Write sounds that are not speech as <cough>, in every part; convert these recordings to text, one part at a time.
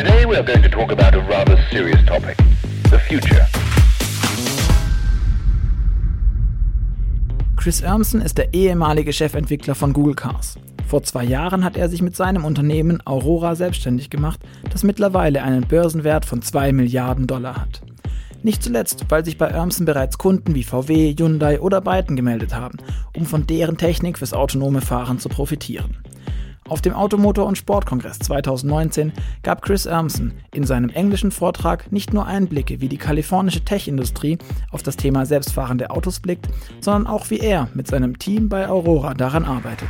Today we are going to talk about a rather serious topic, the future. Chris Urmson ist der ehemalige Chefentwickler von Google Cars. Vor zwei Jahren hat er sich mit seinem Unternehmen Aurora selbstständig gemacht, das mittlerweile einen Börsenwert von 2 Milliarden Dollar hat. Nicht zuletzt, weil sich bei Urmson bereits Kunden wie VW, Hyundai oder Byton gemeldet haben, um von deren Technik fürs autonome Fahren zu profitieren. Auf dem Automotor- und Sportkongress 2019 gab Chris Urmson in seinem englischen Vortrag nicht nur Einblicke, wie die kalifornische Tech-Industrie auf das Thema selbstfahrende Autos blickt, sondern auch wie er mit seinem Team bei Aurora daran arbeitet.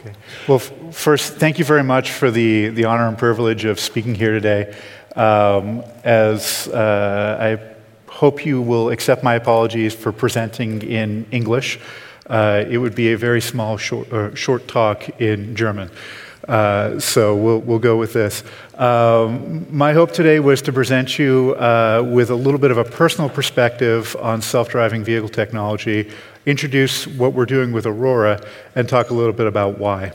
Okay. Well, first, thank you very much for the, the honor and privilege of speaking here today. Um, as uh, I hope you will accept my apologies for presenting in English. Uh, it would be a very small, short, uh, short talk in German. Uh, so we'll, we'll go with this. Um, my hope today was to present you uh, with a little bit of a personal perspective on self driving vehicle technology, introduce what we're doing with Aurora, and talk a little bit about why.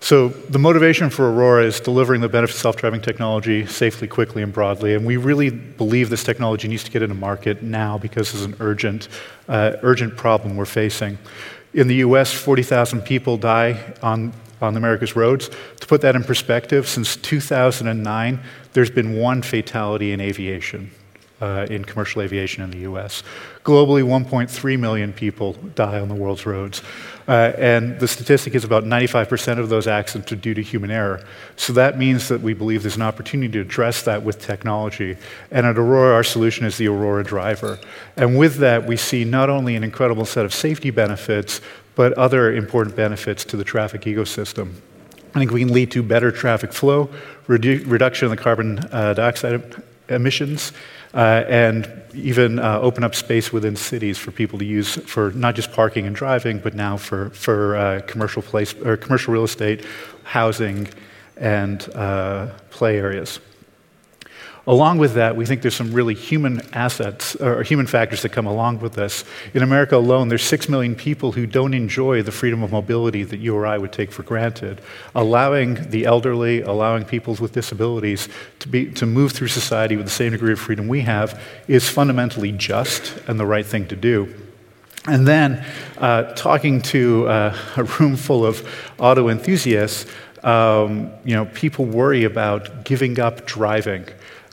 So, the motivation for Aurora is delivering the benefits of self driving technology safely, quickly, and broadly. And we really believe this technology needs to get into market now because it's an urgent, uh, urgent problem we're facing. In the US, 40,000 people die on, on America's roads. To put that in perspective, since 2009, there's been one fatality in aviation uh, in commercial aviation in the US. Globally, 1.3 million people die on the world's roads. Uh, and the statistic is about 95% of those accidents are due to human error. So that means that we believe there's an opportunity to address that with technology. And at Aurora, our solution is the Aurora Driver. And with that, we see not only an incredible set of safety benefits, but other important benefits to the traffic ecosystem. I think we can lead to better traffic flow, redu- reduction in the carbon uh, dioxide emissions, and even uh, open up space within cities for people to use for not just parking and driving, but now for, for uh, commercial, place, or commercial real estate, housing, and uh, play areas. Along with that, we think there's some really human assets or human factors that come along with this. In America alone, there's six million people who don't enjoy the freedom of mobility that you or I would take for granted. Allowing the elderly, allowing people with disabilities to, be, to move through society with the same degree of freedom we have is fundamentally just and the right thing to do. And then, uh, talking to uh, a room full of auto enthusiasts, um, you know, people worry about giving up driving.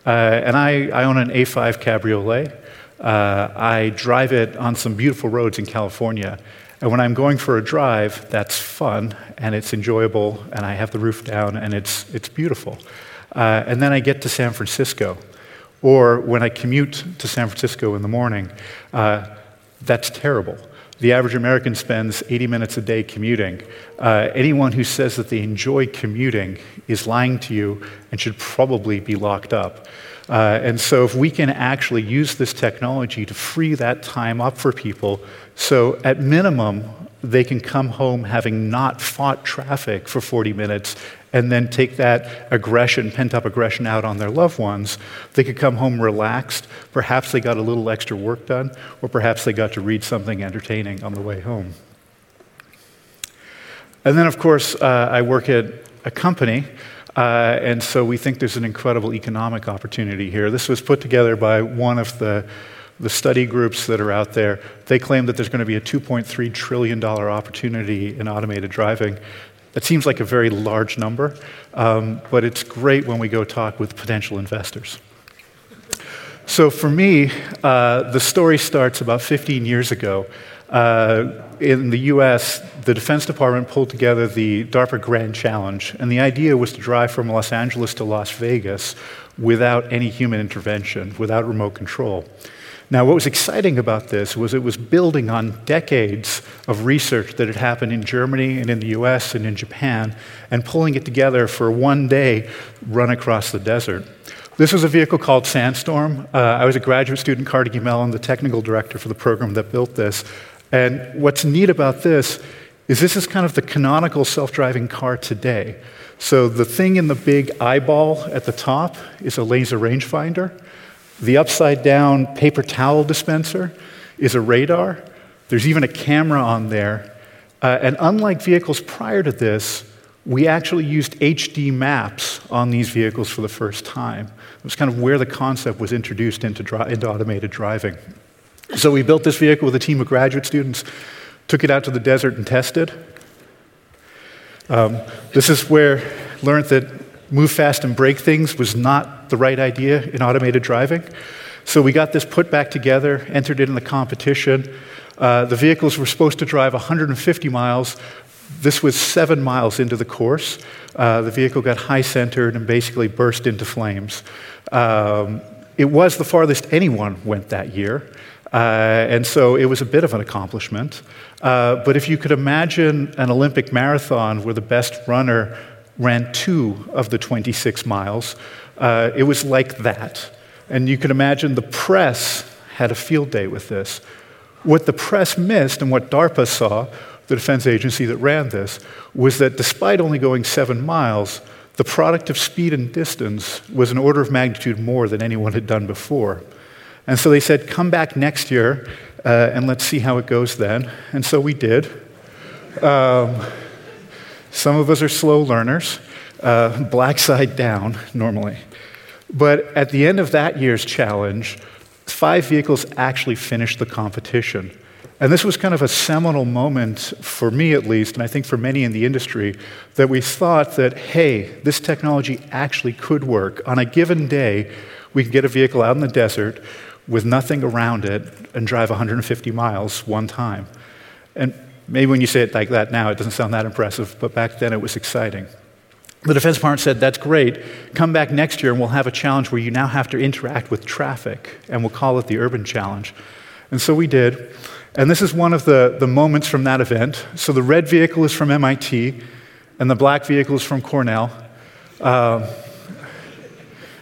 Uh, and I, I, own an A5 Cabriolet. Uh, I drive it on some beautiful roads in California. And when I'm going for a drive, that's fun and it's enjoyable, and I have the roof down and it's, it's beautiful. Uh, and then I get to San Francisco. Or when I commute to San Francisco in the morning, uh, that's terrible. The average American spends 80 minutes a day commuting. Uh, anyone who says that they enjoy commuting is lying to you and should probably be locked up. Uh, and so, if we can actually use this technology to free that time up for people, so at minimum, they can come home having not fought traffic for 40 minutes and then take that aggression, pent up aggression, out on their loved ones. They could come home relaxed. Perhaps they got a little extra work done, or perhaps they got to read something entertaining on the way home. And then, of course, uh, I work at a company. Uh, and so we think there's an incredible economic opportunity here. This was put together by one of the, the study groups that are out there. They claim that there's going to be a $2.3 trillion opportunity in automated driving. That seems like a very large number, um, but it's great when we go talk with potential investors. So for me, uh, the story starts about 15 years ago. Uh, in the US, the Defense Department pulled together the DARPA Grand Challenge, and the idea was to drive from Los Angeles to Las Vegas without any human intervention, without remote control. Now, what was exciting about this was it was building on decades of research that had happened in Germany and in the US and in Japan, and pulling it together for one day run across the desert. This was a vehicle called Sandstorm. Uh, I was a graduate student, Carnegie Mellon, the technical director for the program that built this. And what's neat about this is this is kind of the canonical self driving car today. So the thing in the big eyeball at the top is a laser rangefinder. The upside down paper towel dispenser is a radar. There's even a camera on there. Uh, and unlike vehicles prior to this, we actually used HD maps on these vehicles for the first time. It was kind of where the concept was introduced into, dri- into automated driving. So we built this vehicle with a team of graduate students, took it out to the desert and tested. Um, this is where learned that move fast and break things was not the right idea in automated driving. So we got this put back together, entered it in the competition. Uh, the vehicles were supposed to drive 150 miles. This was seven miles into the course. Uh, the vehicle got high centered and basically burst into flames. Um, it was the farthest anyone went that year. Uh, and so it was a bit of an accomplishment. Uh, but if you could imagine an Olympic marathon where the best runner ran two of the 26 miles, uh, it was like that. And you can imagine the press had a field day with this. What the press missed and what DARPA saw, the defense agency that ran this, was that despite only going seven miles, the product of speed and distance was an order of magnitude more than anyone had done before. And so they said, come back next year uh, and let's see how it goes then. And so we did. Um, some of us are slow learners, uh, black side down normally. But at the end of that year's challenge, five vehicles actually finished the competition. And this was kind of a seminal moment for me, at least, and I think for many in the industry, that we thought that, hey, this technology actually could work. On a given day, we could get a vehicle out in the desert with nothing around it and drive 150 miles one time. And maybe when you say it like that now, it doesn't sound that impressive, but back then it was exciting. The Defense Department said, That's great. Come back next year and we'll have a challenge where you now have to interact with traffic, and we'll call it the Urban Challenge. And so we did. And this is one of the, the moments from that event. So the red vehicle is from MIT, and the black vehicle is from Cornell. Um,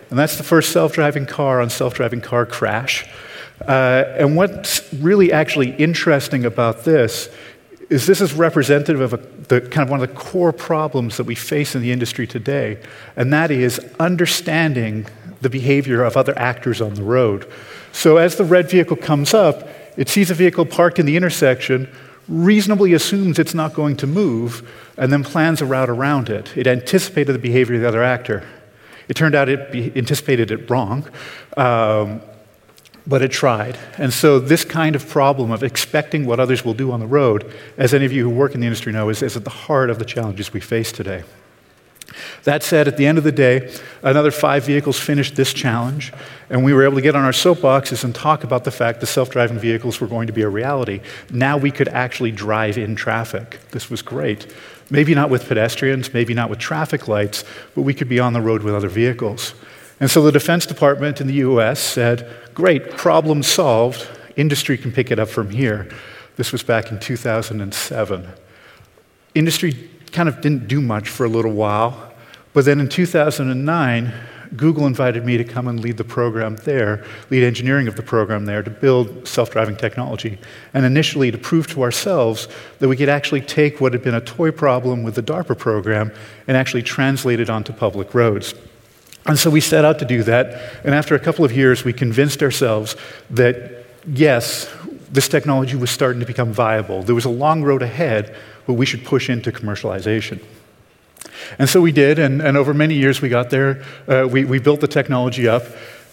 and that's the first self driving car on self driving car crash. Uh, and what's really actually interesting about this is this is representative of a, the kind of one of the core problems that we face in the industry today, and that is understanding the behavior of other actors on the road. So as the red vehicle comes up, it sees a vehicle parked in the intersection, reasonably assumes it's not going to move, and then plans a route around it. It anticipated the behavior of the other actor. It turned out it anticipated it wrong, um, but it tried. And so, this kind of problem of expecting what others will do on the road, as any of you who work in the industry know, is, is at the heart of the challenges we face today. That said, at the end of the day, another five vehicles finished this challenge, and we were able to get on our soapboxes and talk about the fact that self driving vehicles were going to be a reality. Now we could actually drive in traffic. This was great. Maybe not with pedestrians, maybe not with traffic lights, but we could be on the road with other vehicles. And so the Defense Department in the US said, Great, problem solved. Industry can pick it up from here. This was back in 2007. Industry kind of didn't do much for a little while. But then in 2009, Google invited me to come and lead the program there, lead engineering of the program there, to build self driving technology. And initially to prove to ourselves that we could actually take what had been a toy problem with the DARPA program and actually translate it onto public roads. And so we set out to do that. And after a couple of years, we convinced ourselves that yes, this technology was starting to become viable. There was a long road ahead, but we should push into commercialization. And so we did, and, and over many years we got there. Uh, we, we built the technology up,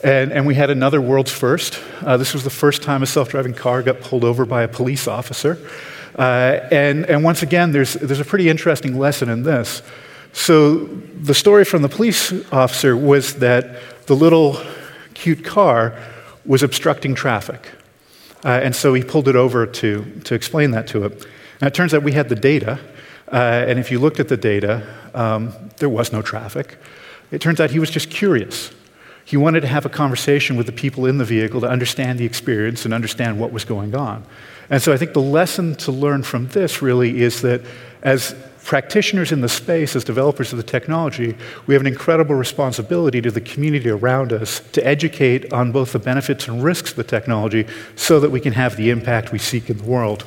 and, and we had another world's first. Uh, this was the first time a self driving car got pulled over by a police officer. Uh, and, and once again, there's, there's a pretty interesting lesson in this. So, the story from the police officer was that the little cute car was obstructing traffic. Uh, and so he pulled it over to, to explain that to him. Now, it turns out we had the data, uh, and if you looked at the data, um, there was no traffic. It turns out he was just curious. He wanted to have a conversation with the people in the vehicle to understand the experience and understand what was going on. And so I think the lesson to learn from this really is that as practitioners in the space, as developers of the technology, we have an incredible responsibility to the community around us to educate on both the benefits and risks of the technology so that we can have the impact we seek in the world.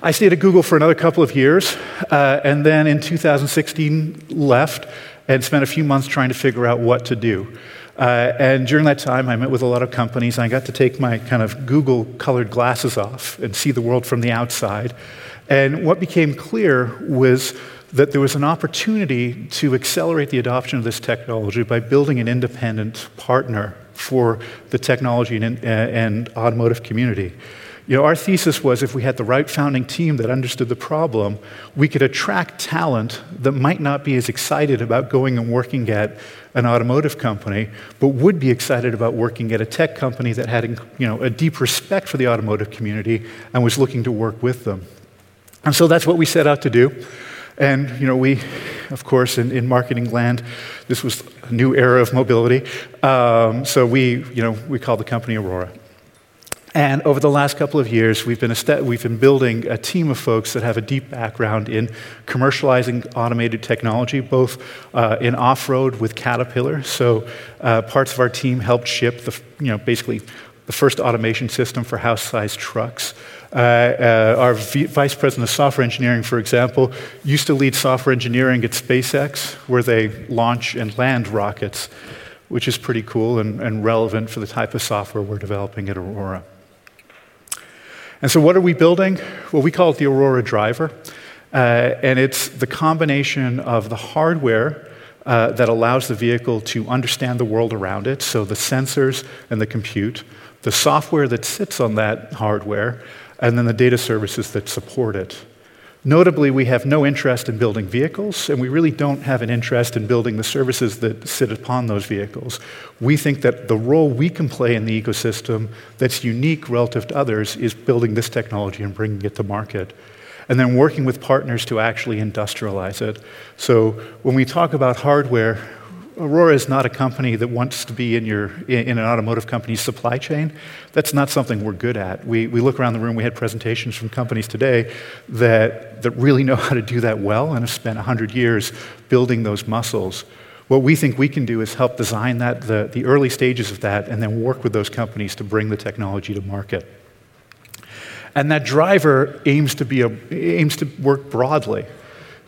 I stayed at Google for another couple of years, uh, and then in 2016 left and spent a few months trying to figure out what to do. Uh, and during that time, I met with a lot of companies, and I got to take my kind of Google colored glasses off and see the world from the outside. And what became clear was that there was an opportunity to accelerate the adoption of this technology by building an independent partner for the technology and, uh, and automotive community. You know, our thesis was if we had the right founding team that understood the problem, we could attract talent that might not be as excited about going and working at an automotive company, but would be excited about working at a tech company that had you know, a deep respect for the automotive community and was looking to work with them. And so that's what we set out to do. And you know, we, of course, in, in marketing land, this was a new era of mobility. Um, so we, you know, we called the company Aurora. And over the last couple of years, we've been, st- we've been building a team of folks that have a deep background in commercializing automated technology, both uh, in off road with Caterpillar. So, uh, parts of our team helped ship the, you know, basically the first automation system for house sized trucks. Uh, uh, our v- vice president of software engineering, for example, used to lead software engineering at SpaceX, where they launch and land rockets, which is pretty cool and, and relevant for the type of software we're developing at Aurora. And so, what are we building? Well, we call it the Aurora Driver. Uh, and it's the combination of the hardware uh, that allows the vehicle to understand the world around it, so the sensors and the compute, the software that sits on that hardware, and then the data services that support it. Notably, we have no interest in building vehicles, and we really don't have an interest in building the services that sit upon those vehicles. We think that the role we can play in the ecosystem that's unique relative to others is building this technology and bringing it to market. And then working with partners to actually industrialize it. So when we talk about hardware, Aurora is not a company that wants to be in, your, in an automotive company's supply chain. That's not something we're good at. We, we look around the room, we had presentations from companies today that, that really know how to do that well and have spent 100 years building those muscles. What we think we can do is help design that, the, the early stages of that, and then work with those companies to bring the technology to market. And that driver aims to, be a, aims to work broadly.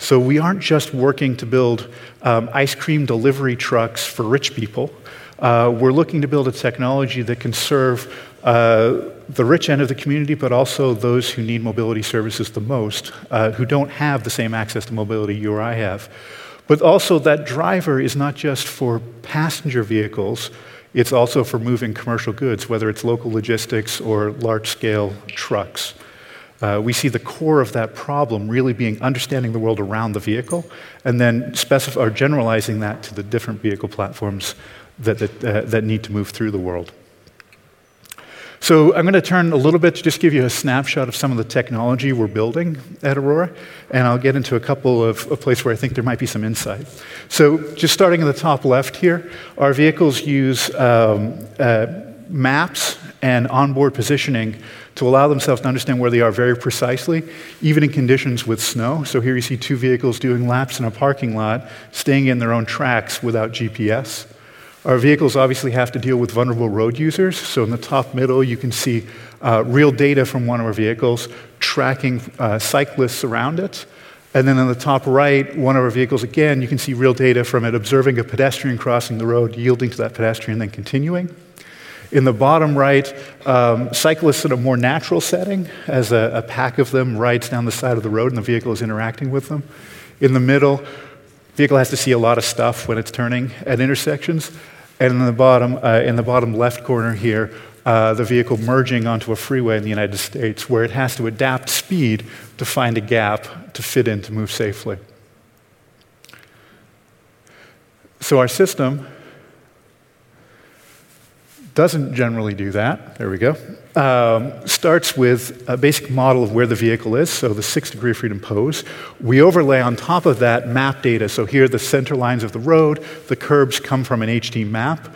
So we aren't just working to build um, ice cream delivery trucks for rich people. Uh, we're looking to build a technology that can serve uh, the rich end of the community, but also those who need mobility services the most, uh, who don't have the same access to mobility you or I have. But also, that driver is not just for passenger vehicles, it's also for moving commercial goods, whether it's local logistics or large scale trucks. Uh, we see the core of that problem really being understanding the world around the vehicle and then specif- or generalizing that to the different vehicle platforms that, that, uh, that need to move through the world. So I'm going to turn a little bit to just give you a snapshot of some of the technology we're building at Aurora, and I'll get into a couple of, a place where I think there might be some insight. So just starting in the top left here, our vehicles use um, uh, maps and onboard positioning to allow themselves to understand where they are very precisely, even in conditions with snow. So here you see two vehicles doing laps in a parking lot, staying in their own tracks without GPS. Our vehicles obviously have to deal with vulnerable road users. So in the top middle, you can see uh, real data from one of our vehicles tracking uh, cyclists around it. And then in the top right, one of our vehicles, again, you can see real data from it observing a pedestrian crossing the road, yielding to that pedestrian, then continuing. In the bottom right, um, cyclists in a more natural setting, as a, a, pack of them rides down the side of the road and the vehicle is interacting with them. In the middle, vehicle has to see a lot of stuff when it's turning at intersections. And in the bottom, uh, in the bottom left corner here, uh, the vehicle merging onto a freeway in the United States, where it has to adapt speed to find a gap to fit in to move safely. So our system doesn't generally do that. There we go. Um, starts with a basic model of where the vehicle is, so the six degree of freedom pose. We overlay on top of that map data. So here, the center lines of the road, the curbs come from an HD map.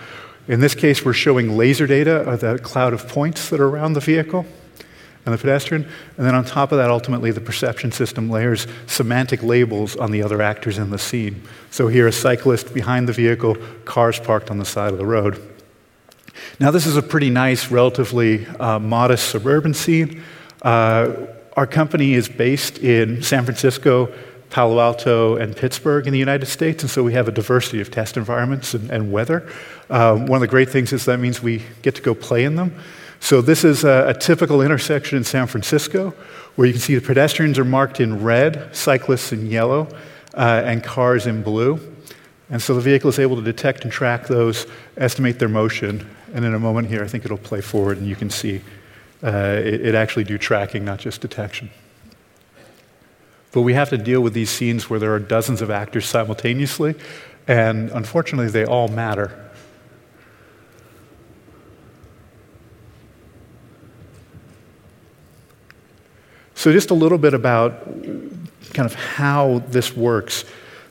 In this case, we're showing laser data of the cloud of points that are around the vehicle and the pedestrian. And then on top of that, ultimately, the perception system layers semantic labels on the other actors in the scene. So here, a cyclist behind the vehicle, cars parked on the side of the road. Now, this is a pretty nice, relatively uh, modest suburban scene. Uh, our company is based in San Francisco, Palo Alto, and Pittsburgh in the United States, and so we have a diversity of test environments and, and weather. Um, one of the great things is that means we get to go play in them. So this is a, a typical intersection in San Francisco, where you can see the pedestrians are marked in red, cyclists in yellow, uh, and cars in blue. And so the vehicle is able to detect and track those, estimate their motion, and in a moment here, I think it'll play forward and you can see uh, it, it actually do tracking, not just detection. But we have to deal with these scenes where there are dozens of actors simultaneously, and unfortunately, they all matter. So, just a little bit about kind of how this works.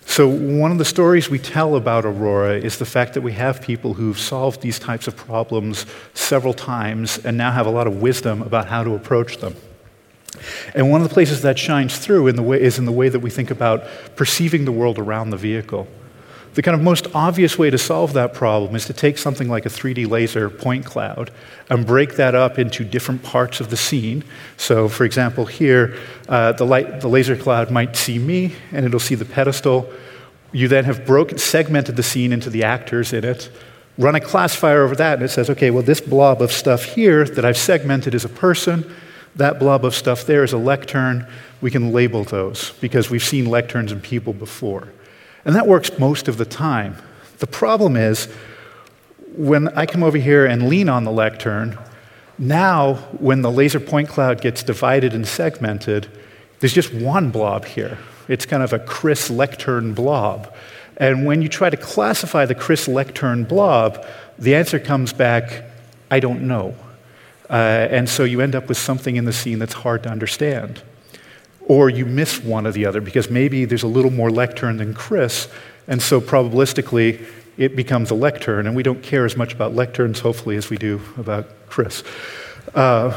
So, one of the stories we tell about Aurora is the fact that we have people who've solved these types of problems several times and now have a lot of wisdom about how to approach them. And one of the places that shines through in way, is in the way that we think about perceiving the world around the vehicle. The kind of most obvious way to solve that problem is to take something like a 3D laser point cloud and break that up into different parts of the scene. So, for example, here, uh, the, light, the laser cloud might see me and it'll see the pedestal. You then have broken, segmented the scene into the actors in it, run a classifier over that, and it says, okay, well, this blob of stuff here that I've segmented is a person, that blob of stuff there is a lectern. We can label those because we've seen lecterns in people before. And that works most of the time. The problem is when I come over here and lean on the lectern, now when the laser point cloud gets divided and segmented, there's just one blob here. It's kind of a Chris lectern blob. And when you try to classify the Chris lectern blob, the answer comes back, I don't know. Uh, and so you end up with something in the scene that's hard to understand. Or you miss one or the other because maybe there's a little more lectern than Chris, and so probabilistically it becomes a lectern, and we don't care as much about lecterns, hopefully, as we do about Chris. Uh,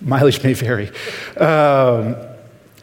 mileage may vary. Um,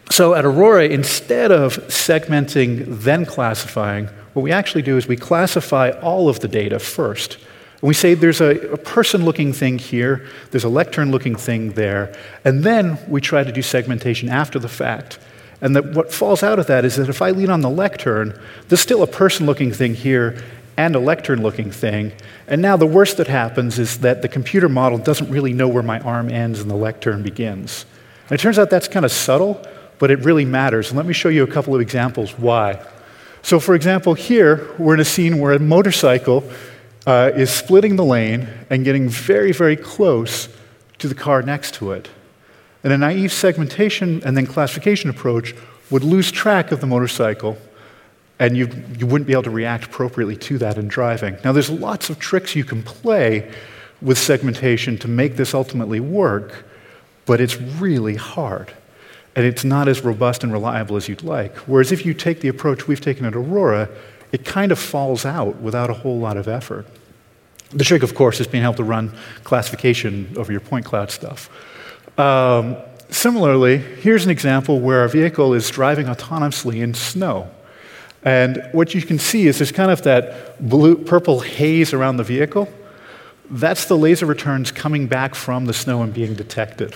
so at Aurora, instead of segmenting, then classifying, what we actually do is we classify all of the data first. And we say there's a, a person looking thing here, there's a lectern looking thing there, and then we try to do segmentation after the fact. And that what falls out of that is that if I lean on the lectern, there's still a person looking thing here and a lectern looking thing. And now the worst that happens is that the computer model doesn't really know where my arm ends and the lectern begins. And it turns out that's kind of subtle, but it really matters. And let me show you a couple of examples why. So, for example, here we're in a scene where a motorcycle uh, is splitting the lane and getting very, very close to the car next to it. And a naive segmentation and then classification approach would lose track of the motorcycle and you, you wouldn't be able to react appropriately to that in driving. Now, there's lots of tricks you can play with segmentation to make this ultimately work, but it's really hard. And it's not as robust and reliable as you'd like. Whereas if you take the approach we've taken at Aurora, it kind of falls out without a whole lot of effort. The trick, of course, is being able to run classification over your point cloud stuff. Um, similarly, here's an example where a vehicle is driving autonomously in snow. And what you can see is there's kind of that blue, purple haze around the vehicle. That's the laser returns coming back from the snow and being detected.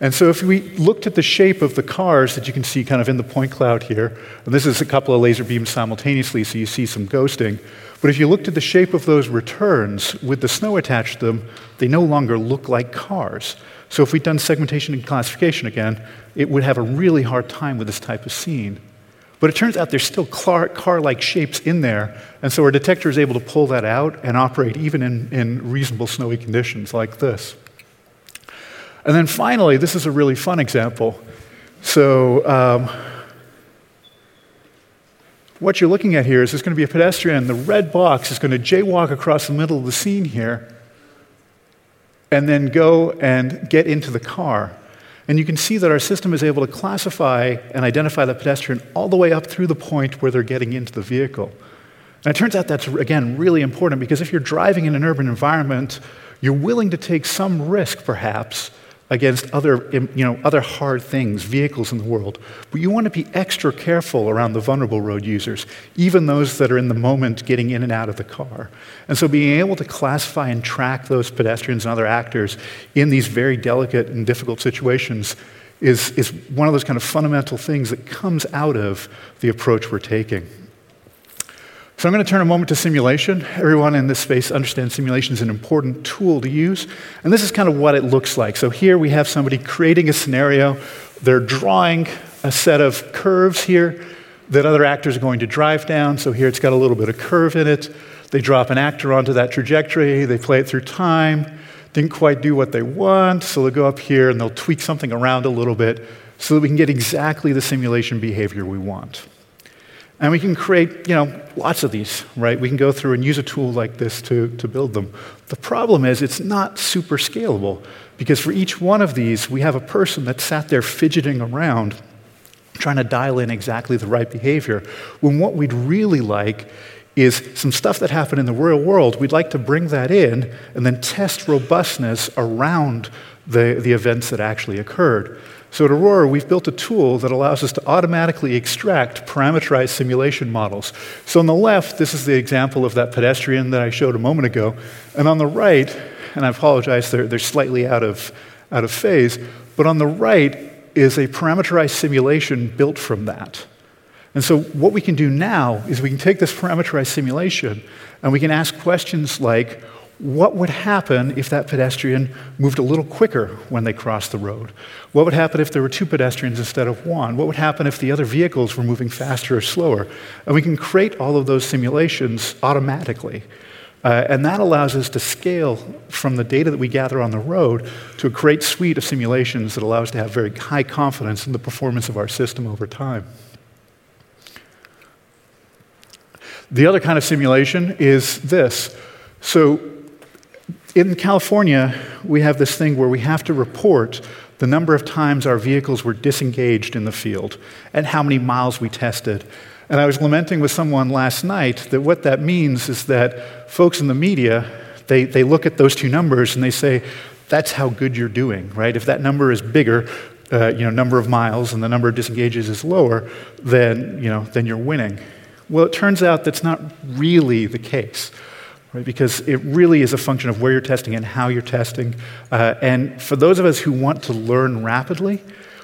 And so if we looked at the shape of the cars that you can see kind of in the point cloud here, and this is a couple of laser beams simultaneously, so you see some ghosting. But if you looked at the shape of those returns with the snow attached to them, they no longer look like cars. So if we'd done segmentation and classification again, it would have a really hard time with this type of scene. But it turns out there's still car like shapes in there, and so our detector is able to pull that out and operate even in, in reasonable snowy conditions like this. And then finally, this is a really fun example. So, um, what you're looking at here is there's going to be a pedestrian. The red box is going to jaywalk across the middle of the scene here and then go and get into the car. And you can see that our system is able to classify and identify the pedestrian all the way up through the point where they're getting into the vehicle. And it turns out that's, again, really important because if you're driving in an urban environment, you're willing to take some risk, perhaps, against other, you know, other hard things, vehicles in the world. But you want to be extra careful around the vulnerable road users, even those that are in the moment getting in and out of the car. And so being able to classify and track those pedestrians and other actors in these very delicate and difficult situations is, is one of those kind of fundamental things that comes out of the approach we're taking. So I'm going to turn a moment to simulation. Everyone in this space understands simulation is an important tool to use. And this is kind of what it looks like. So here we have somebody creating a scenario. They're drawing a set of curves here that other actors are going to drive down. So here it's got a little bit of curve in it. They drop an actor onto that trajectory. They play it through time. Didn't quite do what they want. So they'll go up here and they'll tweak something around a little bit so that we can get exactly the simulation behavior we want. And we can create, you know, lots of these, right? We can go through and use a tool like this to, to build them. The problem is it's not super scalable because for each one of these, we have a person that sat there fidgeting around trying to dial in exactly the right behavior. When what we'd really like is some stuff that happened in the real world, we'd like to bring that in and then test robustness around the, the events that actually occurred. So at Aurora, we've built a tool that allows us to automatically extract parameterized simulation models. So on the left, this is the example of that pedestrian that I showed a moment ago. And on the right, and I apologize, they're, they're slightly out of, out of phase, but on the right is a parameterized simulation built from that. And so what we can do now is we can take this parameterized simulation and we can ask questions like, what would happen if that pedestrian moved a little quicker when they crossed the road? What would happen if there were two pedestrians instead of one? What would happen if the other vehicles were moving faster or slower? And we can create all of those simulations automatically. Uh, and that allows us to scale from the data that we gather on the road to a great suite of simulations that allow us to have very high confidence in the performance of our system over time. The other kind of simulation is this. So in California, we have this thing where we have to report the number of times our vehicles were disengaged in the field and how many miles we tested. And I was lamenting with someone last night that what that means is that folks in the media, they, they look at those two numbers and they say, that's how good you're doing, right? If that number is bigger, uh, you know, number of miles and the number of disengages is lower, then, you know, then you're winning. Well, it turns out that's not really the case right? Because it really is a function of where you're testing and how you're testing. Uh, and for those of us who want to learn rapidly,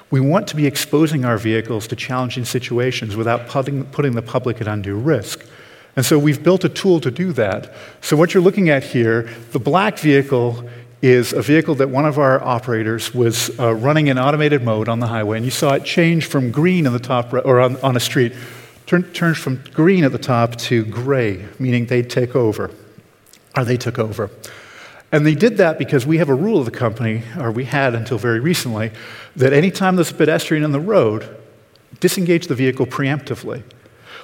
we want to be exposing our vehicles to challenging situations without putting, putting the public at undue risk. And so we've built a tool to do that. So what you're looking at here, the black vehicle is a vehicle that one of our operators was uh, running in automated mode on the highway, and you saw it change from green in the top, or on, on a street, turn, turns from green at the top to gray, meaning they'd take over or they took over. And they did that because we have a rule of the company, or we had until very recently, that anytime there's a pedestrian in the road, disengage the vehicle preemptively.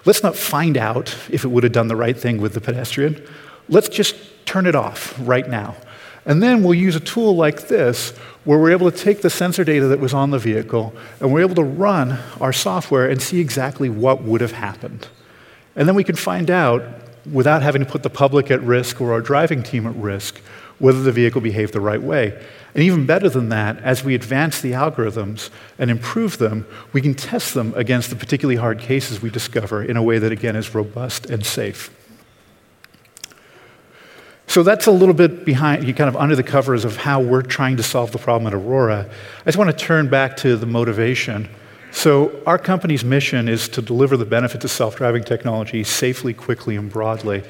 Let's not find out if it would have done the right thing with the pedestrian. Let's just turn it off right now. And then we'll use a tool like this where we're able to take the sensor data that was on the vehicle and we're able to run our software and see exactly what would have happened. And then we can find out without having to put the public at risk or our driving team at risk whether the vehicle behaved the right way. And even better than that, as we advance the algorithms and improve them, we can test them against the particularly hard cases we discover in a way that, again, is robust and safe. So that's a little bit behind, kind of under the covers of how we're trying to solve the problem at Aurora. I just want to turn back to the motivation. So, our company's mission is to deliver the benefits of self driving technology safely, quickly, and broadly.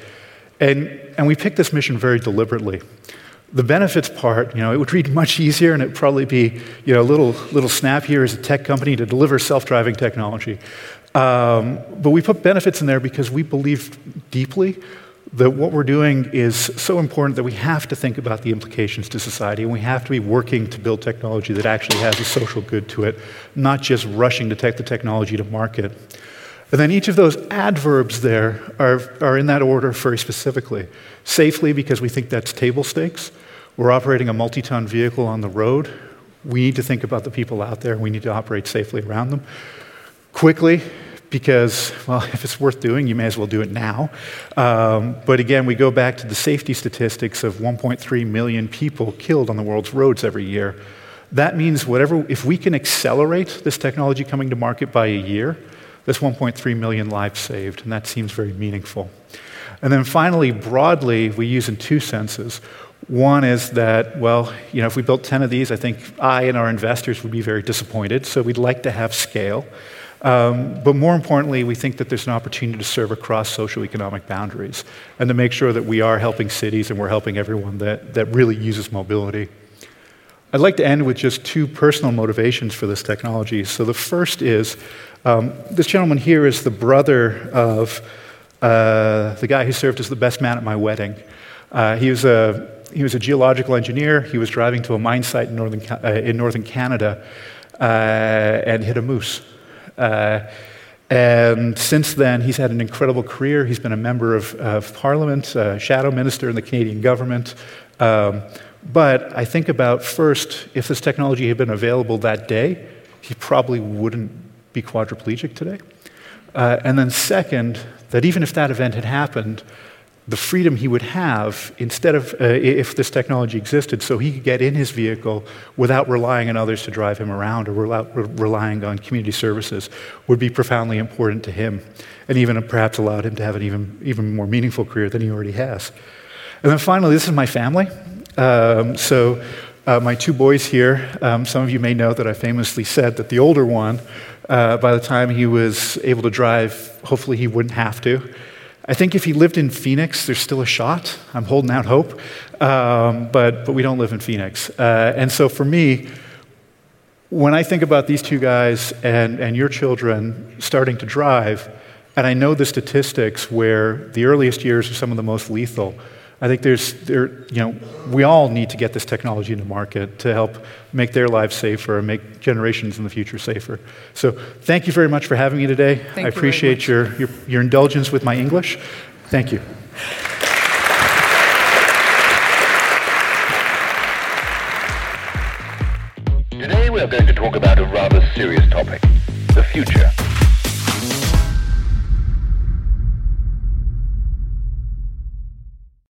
And, and we picked this mission very deliberately. The benefits part, you know, it would read much easier and it'd probably be, you know, a little, little snappier as a tech company to deliver self driving technology. Um, but we put benefits in there because we believe deeply that what we're doing is so important that we have to think about the implications to society and we have to be working to build technology that actually has a social good to it, not just rushing to take the technology to market. And then each of those adverbs there are, are in that order very specifically. Safely, because we think that's table stakes. We're operating a multi ton vehicle on the road. We need to think about the people out there. We need to operate safely around them. Quickly, because, well, <laughs> if it's worth doing, you may as well do it now. Um, but again, we go back to the safety statistics of 1.3 million people killed on the world's roads every year. That means whatever, if we can accelerate this technology coming to market by a year, that's 1.3 million lives saved, and that seems very meaningful. And then finally, broadly, we use in two senses. One is that, well, you know, if we built 10 of these, I think I and our investors would be very disappointed. So we'd like to have scale. Um, but more importantly, we think that there's an opportunity to serve across socioeconomic boundaries and to make sure that we are helping cities and we're helping everyone that, that really uses mobility. I'd like to end with just two personal motivations for this technology. So the first is um, this gentleman here is the brother of uh, the guy who served as the best man at my wedding. Uh, he was a he was a geological engineer. He was driving to a mine site in northern, uh, in northern Canada uh, and hit a moose. Uh, and since then, he's had an incredible career. He's been a member of, of Parliament, uh, shadow minister in the Canadian government. Um, but I think about first, if this technology had been available that day, he probably wouldn't be quadriplegic today. Uh, and then, second, that even if that event had happened, the freedom he would have instead of uh, if this technology existed so he could get in his vehicle without relying on others to drive him around or without re- relying on community services would be profoundly important to him and even perhaps allowed him to have an even, even more meaningful career than he already has. And then finally this is my family. Um, so uh, my two boys here um, some of you may know that i famously said that the older one uh, by the time he was able to drive hopefully he wouldn't have to I think if he lived in Phoenix, there's still a shot. I'm holding out hope. Um, but, but we don't live in Phoenix. Uh, and so for me, when I think about these two guys and, and your children starting to drive, and I know the statistics where the earliest years are some of the most lethal, I think there's, there, you know, we all need to get this technology into market to help make their lives safer and make generations in the future safer. So thank you very much for having me today. Thank I appreciate your, your, your indulgence with my English. Thank you. Today we are going to talk about a rather serious topic the future.